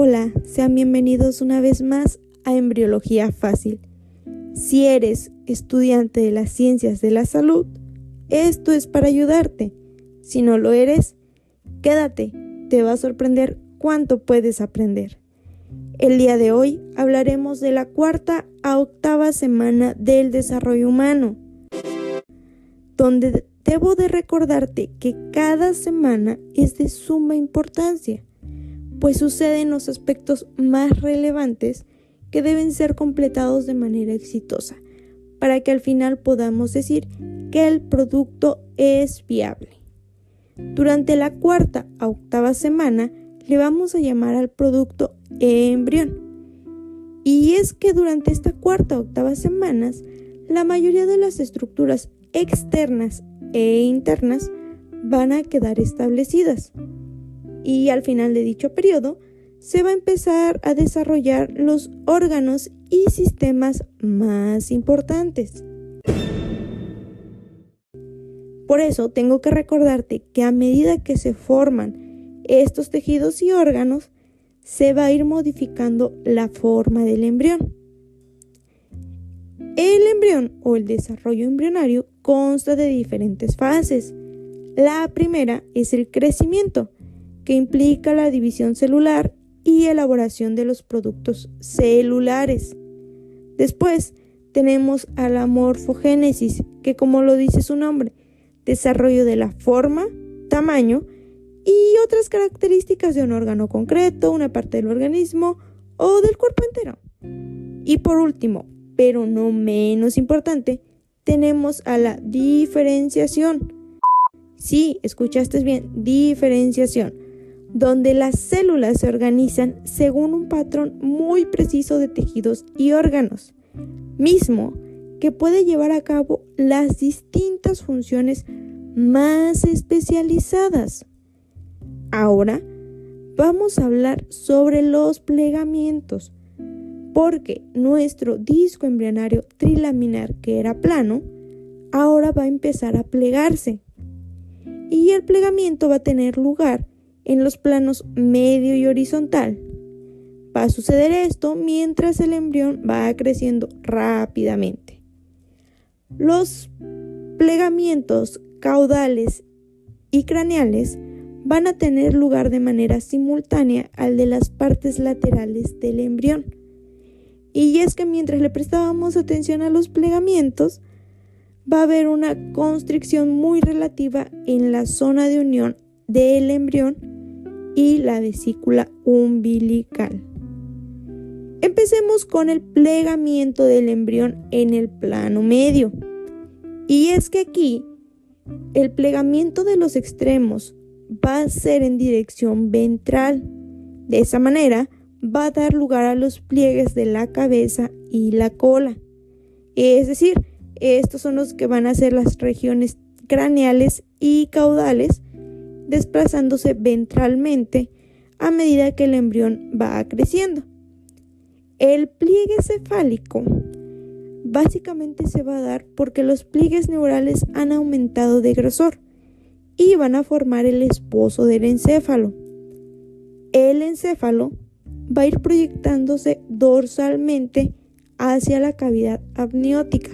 Hola, sean bienvenidos una vez más a Embriología Fácil. Si eres estudiante de las ciencias de la salud, esto es para ayudarte. Si no lo eres, quédate, te va a sorprender cuánto puedes aprender. El día de hoy hablaremos de la cuarta a octava semana del desarrollo humano, donde debo de recordarte que cada semana es de suma importancia pues suceden los aspectos más relevantes que deben ser completados de manera exitosa, para que al final podamos decir que el producto es viable. Durante la cuarta a octava semana le vamos a llamar al producto embrión. Y es que durante esta cuarta a octava semanas, la mayoría de las estructuras externas e internas van a quedar establecidas y al final de dicho periodo se va a empezar a desarrollar los órganos y sistemas más importantes. Por eso tengo que recordarte que a medida que se forman estos tejidos y órganos, se va a ir modificando la forma del embrión. El embrión o el desarrollo embrionario consta de diferentes fases. La primera es el crecimiento, que implica la división celular y elaboración de los productos celulares. Después tenemos a la morfogénesis, que como lo dice su nombre, desarrollo de la forma, tamaño y otras características de un órgano concreto, una parte del organismo o del cuerpo entero. Y por último, pero no menos importante, tenemos a la diferenciación. Sí, escuchaste bien, diferenciación donde las células se organizan según un patrón muy preciso de tejidos y órganos, mismo que puede llevar a cabo las distintas funciones más especializadas. Ahora vamos a hablar sobre los plegamientos, porque nuestro disco embrionario trilaminar, que era plano, ahora va a empezar a plegarse. Y el plegamiento va a tener lugar en los planos medio y horizontal. Va a suceder esto mientras el embrión va creciendo rápidamente. Los plegamientos caudales y craneales van a tener lugar de manera simultánea al de las partes laterales del embrión. Y es que mientras le prestábamos atención a los plegamientos, va a haber una constricción muy relativa en la zona de unión del embrión y la vesícula umbilical. Empecemos con el plegamiento del embrión en el plano medio. Y es que aquí el plegamiento de los extremos va a ser en dirección ventral. De esa manera va a dar lugar a los pliegues de la cabeza y la cola. Es decir, estos son los que van a ser las regiones craneales y caudales desplazándose ventralmente a medida que el embrión va creciendo. El pliegue cefálico básicamente se va a dar porque los pliegues neurales han aumentado de grosor y van a formar el esposo del encéfalo. El encéfalo va a ir proyectándose dorsalmente hacia la cavidad amniótica.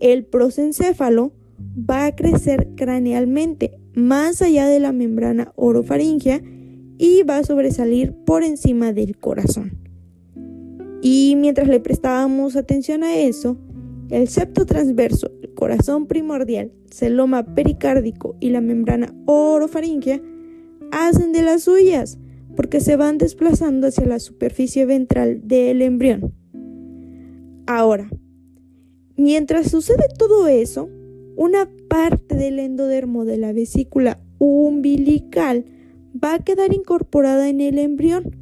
El prosencéfalo va a crecer cranealmente más allá de la membrana orofaringea y va a sobresalir por encima del corazón. Y mientras le prestábamos atención a eso, el septo transverso, el corazón primordial, celoma pericárdico y la membrana orofaringea hacen de las suyas porque se van desplazando hacia la superficie ventral del embrión. Ahora, mientras sucede todo eso, una parte del endodermo de la vesícula umbilical va a quedar incorporada en el embrión.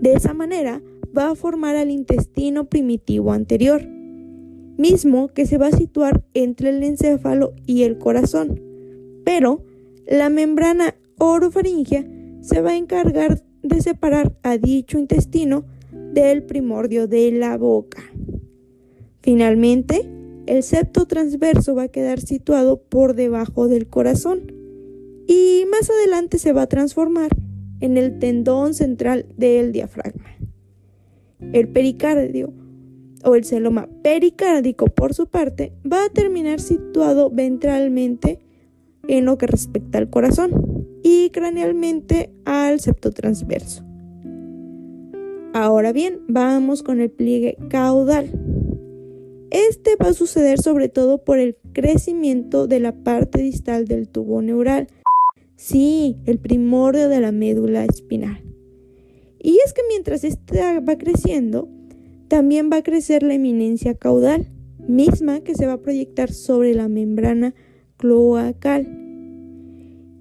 De esa manera va a formar al intestino primitivo anterior, mismo que se va a situar entre el encéfalo y el corazón. Pero la membrana orofaringea se va a encargar de separar a dicho intestino del primordio de la boca. Finalmente, el septo transverso va a quedar situado por debajo del corazón y más adelante se va a transformar en el tendón central del diafragma. El pericardio o el celoma pericárdico, por su parte, va a terminar situado ventralmente en lo que respecta al corazón y cranealmente al septo transverso. Ahora bien, vamos con el pliegue caudal. Este va a suceder sobre todo por el crecimiento de la parte distal del tubo neural. Sí, el primordio de la médula espinal. Y es que mientras esta va creciendo, también va a crecer la eminencia caudal, misma que se va a proyectar sobre la membrana cloacal.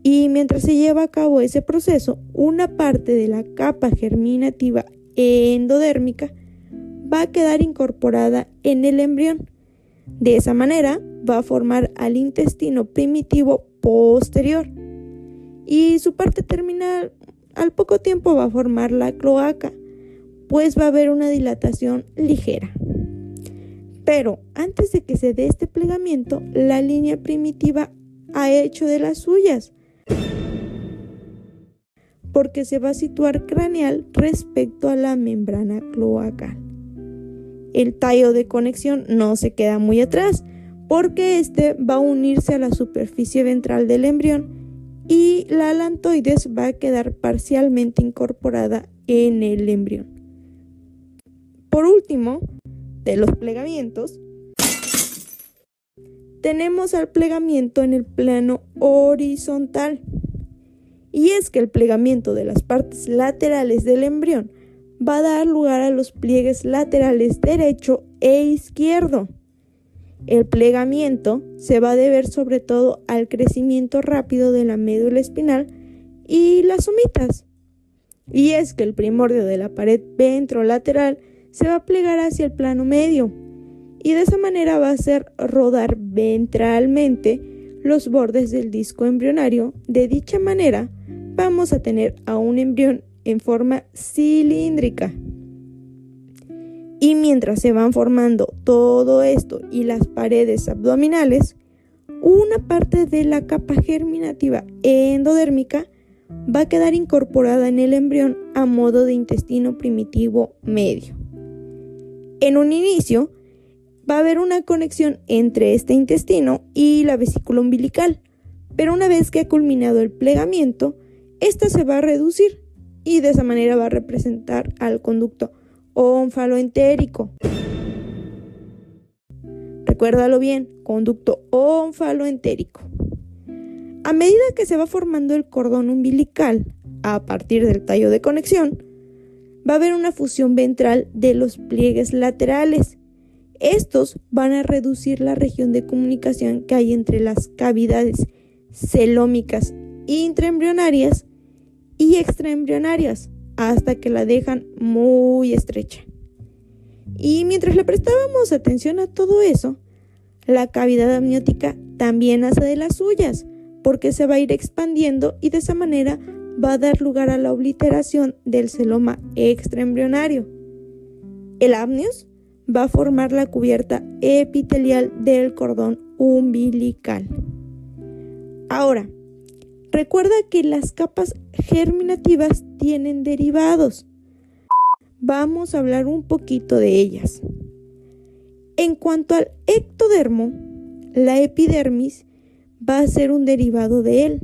Y mientras se lleva a cabo ese proceso, una parte de la capa germinativa endodérmica va a quedar incorporada en el embrión. De esa manera va a formar al intestino primitivo posterior y su parte terminal al poco tiempo va a formar la cloaca pues va a haber una dilatación ligera. Pero antes de que se dé este plegamiento, la línea primitiva ha hecho de las suyas, porque se va a situar craneal respecto a la membrana cloacal. El tallo de conexión no se queda muy atrás, porque este va a unirse a la superficie ventral del embrión y la alantoides va a quedar parcialmente incorporada en el embrión. Por último, de los plegamientos, tenemos al plegamiento en el plano horizontal. Y es que el plegamiento de las partes laterales del embrión va a dar lugar a los pliegues laterales derecho e izquierdo. El plegamiento se va a deber sobre todo al crecimiento rápido de la médula espinal y las somitas. Y es que el primordio de la pared ventrolateral se va a plegar hacia el plano medio y de esa manera va a hacer rodar ventralmente los bordes del disco embrionario. De dicha manera vamos a tener a un embrión en forma cilíndrica. Y mientras se van formando todo esto y las paredes abdominales, una parte de la capa germinativa endodérmica va a quedar incorporada en el embrión a modo de intestino primitivo medio. En un inicio, va a haber una conexión entre este intestino y la vesícula umbilical, pero una vez que ha culminado el plegamiento, esta se va a reducir y de esa manera va a representar al conducto onfaloentérico. Recuérdalo bien, conducto onfaloentérico. A medida que se va formando el cordón umbilical a partir del tallo de conexión, va a haber una fusión ventral de los pliegues laterales. Estos van a reducir la región de comunicación que hay entre las cavidades celómicas intraembrionarias y extraembrionarias hasta que la dejan muy estrecha. Y mientras le prestábamos atención a todo eso, la cavidad amniótica también hace de las suyas, porque se va a ir expandiendo y de esa manera va a dar lugar a la obliteración del celoma extraembrionario. El amnios va a formar la cubierta epitelial del cordón umbilical. Ahora, recuerda que las capas germinativas tienen derivados. Vamos a hablar un poquito de ellas. En cuanto al ectodermo, la epidermis va a ser un derivado de él.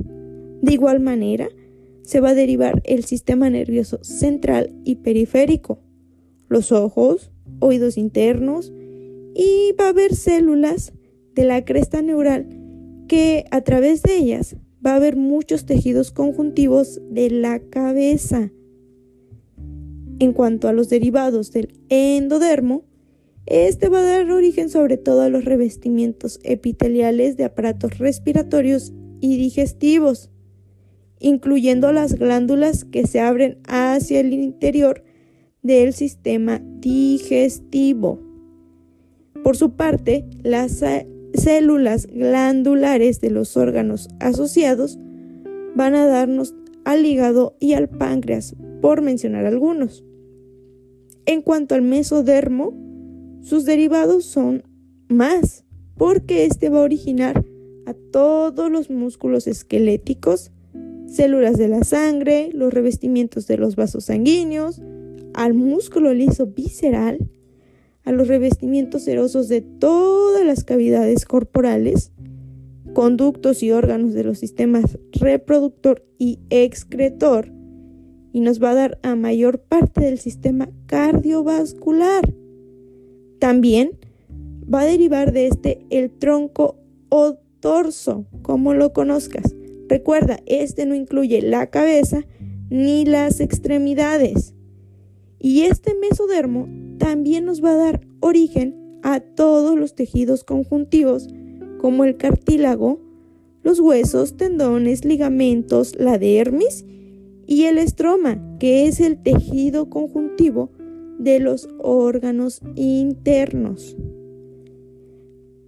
De igual manera, se va a derivar el sistema nervioso central y periférico, los ojos, oídos internos y va a haber células de la cresta neural que a través de ellas va a haber muchos tejidos conjuntivos de la cabeza. En cuanto a los derivados del endodermo, este va a dar origen sobre todo a los revestimientos epiteliales de aparatos respiratorios y digestivos incluyendo las glándulas que se abren hacia el interior del sistema digestivo. Por su parte, las células glandulares de los órganos asociados van a darnos al hígado y al páncreas, por mencionar algunos. En cuanto al mesodermo, sus derivados son más, porque este va a originar a todos los músculos esqueléticos, células de la sangre, los revestimientos de los vasos sanguíneos, al músculo liso visceral, a los revestimientos serosos de todas las cavidades corporales, conductos y órganos de los sistemas reproductor y excretor, y nos va a dar a mayor parte del sistema cardiovascular. También va a derivar de este el tronco o torso, como lo conozcas. Recuerda, este no incluye la cabeza ni las extremidades. Y este mesodermo también nos va a dar origen a todos los tejidos conjuntivos, como el cartílago, los huesos, tendones, ligamentos, la dermis y el estroma, que es el tejido conjuntivo de los órganos internos.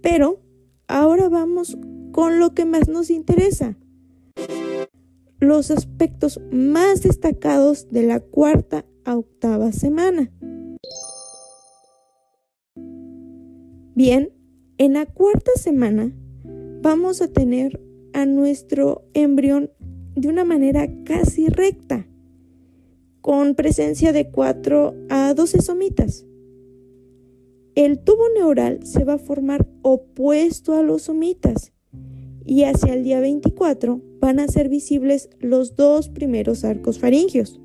Pero ahora vamos con lo que más nos interesa. Los aspectos más destacados de la cuarta a octava semana. Bien, en la cuarta semana vamos a tener a nuestro embrión de una manera casi recta, con presencia de 4 a 12 somitas. El tubo neural se va a formar opuesto a los somitas y hacia el día 24 van a ser visibles los dos primeros arcos faringios.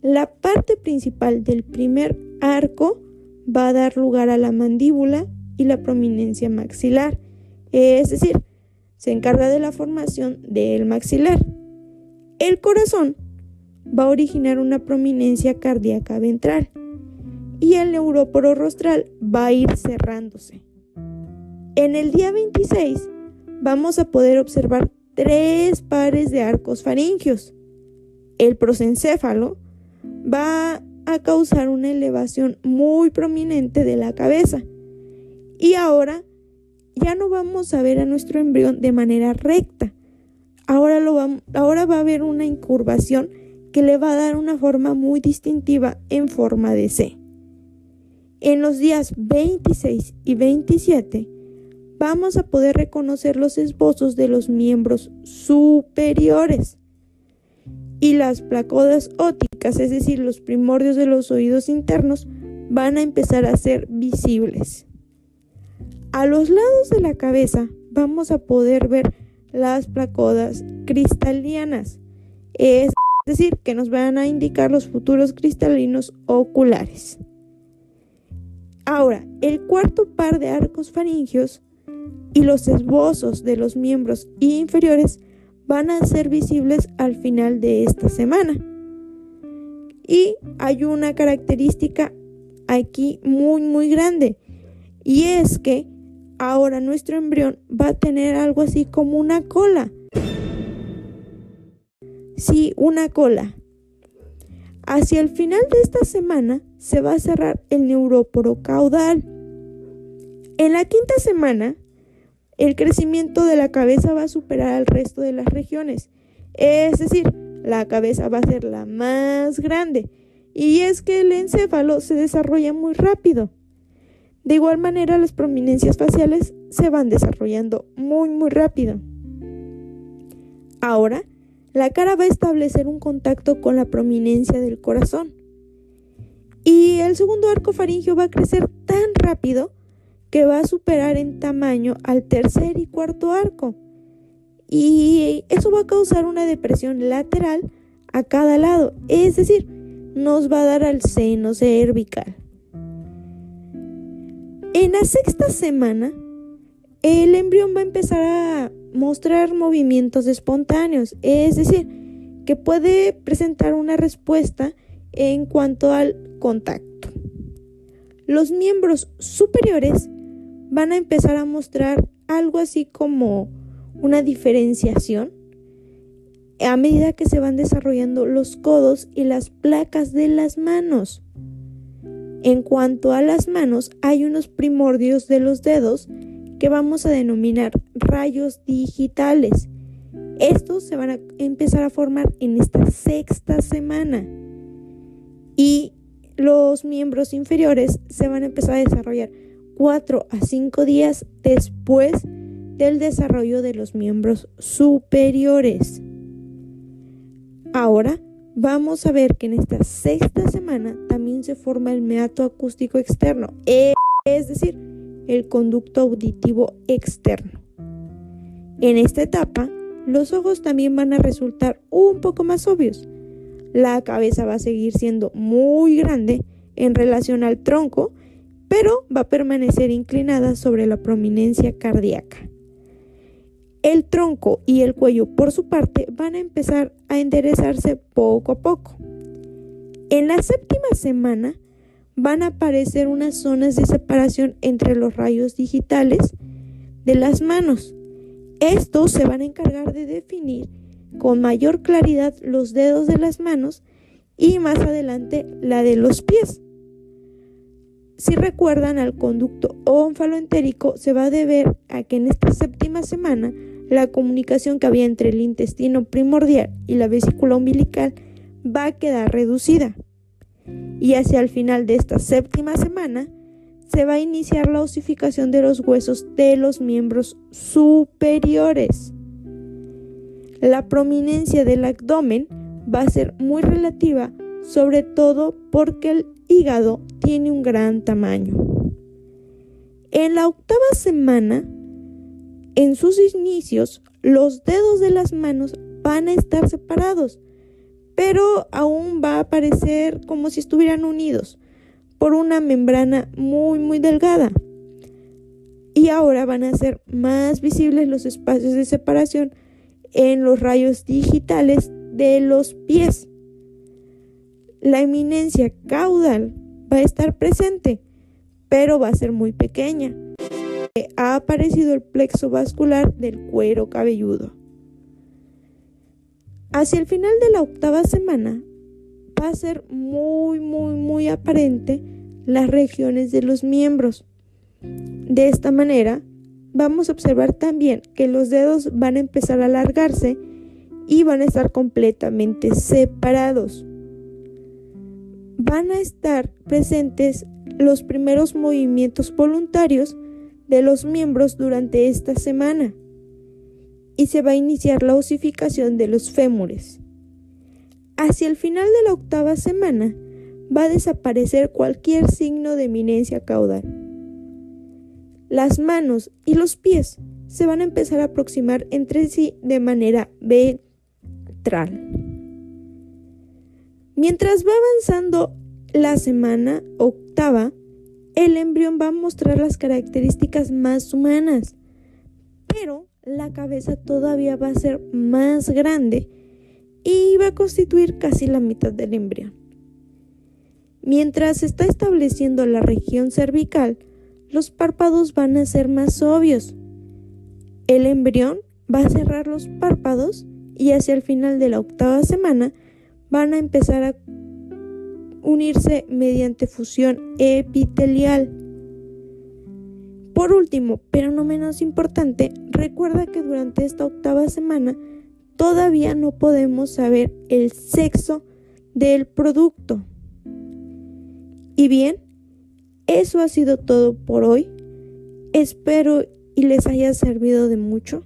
La parte principal del primer arco va a dar lugar a la mandíbula y la prominencia maxilar, es decir, se encarga de la formación del maxilar. El corazón va a originar una prominencia cardíaca ventral y el neuróporo rostral va a ir cerrándose. En el día 26 vamos a poder observar tres pares de arcos faringios. El prosencéfalo va a causar una elevación muy prominente de la cabeza. Y ahora ya no vamos a ver a nuestro embrión de manera recta. Ahora, lo va, ahora va a haber una incurvación que le va a dar una forma muy distintiva en forma de C. En los días 26 y 27 vamos a poder reconocer los esbozos de los miembros superiores y las placodas óticas, es decir, los primordios de los oídos internos, van a empezar a ser visibles. A los lados de la cabeza vamos a poder ver las placodas cristalinas, es decir, que nos van a indicar los futuros cristalinos oculares. Ahora, el cuarto par de arcos faringios y los esbozos de los miembros inferiores van a ser visibles al final de esta semana. Y hay una característica aquí muy muy grande y es que ahora nuestro embrión va a tener algo así como una cola. Sí, una cola. Hacia el final de esta semana se va a cerrar el neuróporo caudal. En la quinta semana, el crecimiento de la cabeza va a superar al resto de las regiones. Es decir, la cabeza va a ser la más grande. Y es que el encéfalo se desarrolla muy rápido. De igual manera, las prominencias faciales se van desarrollando muy, muy rápido. Ahora, la cara va a establecer un contacto con la prominencia del corazón. Y el segundo arco faringio va a crecer tan rápido que va a superar en tamaño al tercer y cuarto arco. Y eso va a causar una depresión lateral a cada lado, es decir, nos va a dar al seno cervical. En la sexta semana, el embrión va a empezar a mostrar movimientos espontáneos, es decir, que puede presentar una respuesta en cuanto al contacto. Los miembros superiores van a empezar a mostrar algo así como una diferenciación a medida que se van desarrollando los codos y las placas de las manos. En cuanto a las manos, hay unos primordios de los dedos que vamos a denominar rayos digitales. Estos se van a empezar a formar en esta sexta semana y los miembros inferiores se van a empezar a desarrollar 4 a 5 días después del desarrollo de los miembros superiores. Ahora vamos a ver que en esta sexta semana también se forma el meato acústico externo, es decir, el conducto auditivo externo. En esta etapa, los ojos también van a resultar un poco más obvios. La cabeza va a seguir siendo muy grande en relación al tronco, pero va a permanecer inclinada sobre la prominencia cardíaca. El tronco y el cuello, por su parte, van a empezar a enderezarse poco a poco. En la séptima semana van a aparecer unas zonas de separación entre los rayos digitales de las manos. Estos se van a encargar de definir con mayor claridad los dedos de las manos y más adelante la de los pies. Si recuerdan al conducto onfaloentérico, se va a deber a que en esta séptima semana la comunicación que había entre el intestino primordial y la vesícula umbilical va a quedar reducida. Y hacia el final de esta séptima semana se va a iniciar la osificación de los huesos de los miembros superiores. La prominencia del abdomen va a ser muy relativa, sobre todo porque el hígado tiene un gran tamaño. En la octava semana, en sus inicios, los dedos de las manos van a estar separados, pero aún va a parecer como si estuvieran unidos por una membrana muy muy delgada. Y ahora van a ser más visibles los espacios de separación en los rayos digitales de los pies la eminencia caudal va a estar presente, pero va a ser muy pequeña. Ha aparecido el plexo vascular del cuero cabelludo. Hacia el final de la octava semana va a ser muy, muy, muy aparente las regiones de los miembros. De esta manera, vamos a observar también que los dedos van a empezar a alargarse y van a estar completamente separados van a estar presentes los primeros movimientos voluntarios de los miembros durante esta semana y se va a iniciar la osificación de los fémures. Hacia el final de la octava semana va a desaparecer cualquier signo de eminencia caudal. Las manos y los pies se van a empezar a aproximar entre sí de manera ventral. Mientras va avanzando la semana octava, el embrión va a mostrar las características más humanas, pero la cabeza todavía va a ser más grande y va a constituir casi la mitad del embrión. Mientras se está estableciendo la región cervical, los párpados van a ser más obvios. El embrión va a cerrar los párpados y hacia el final de la octava semana van a empezar a unirse mediante fusión epitelial. Por último, pero no menos importante, recuerda que durante esta octava semana todavía no podemos saber el sexo del producto. Y bien, eso ha sido todo por hoy. Espero y les haya servido de mucho.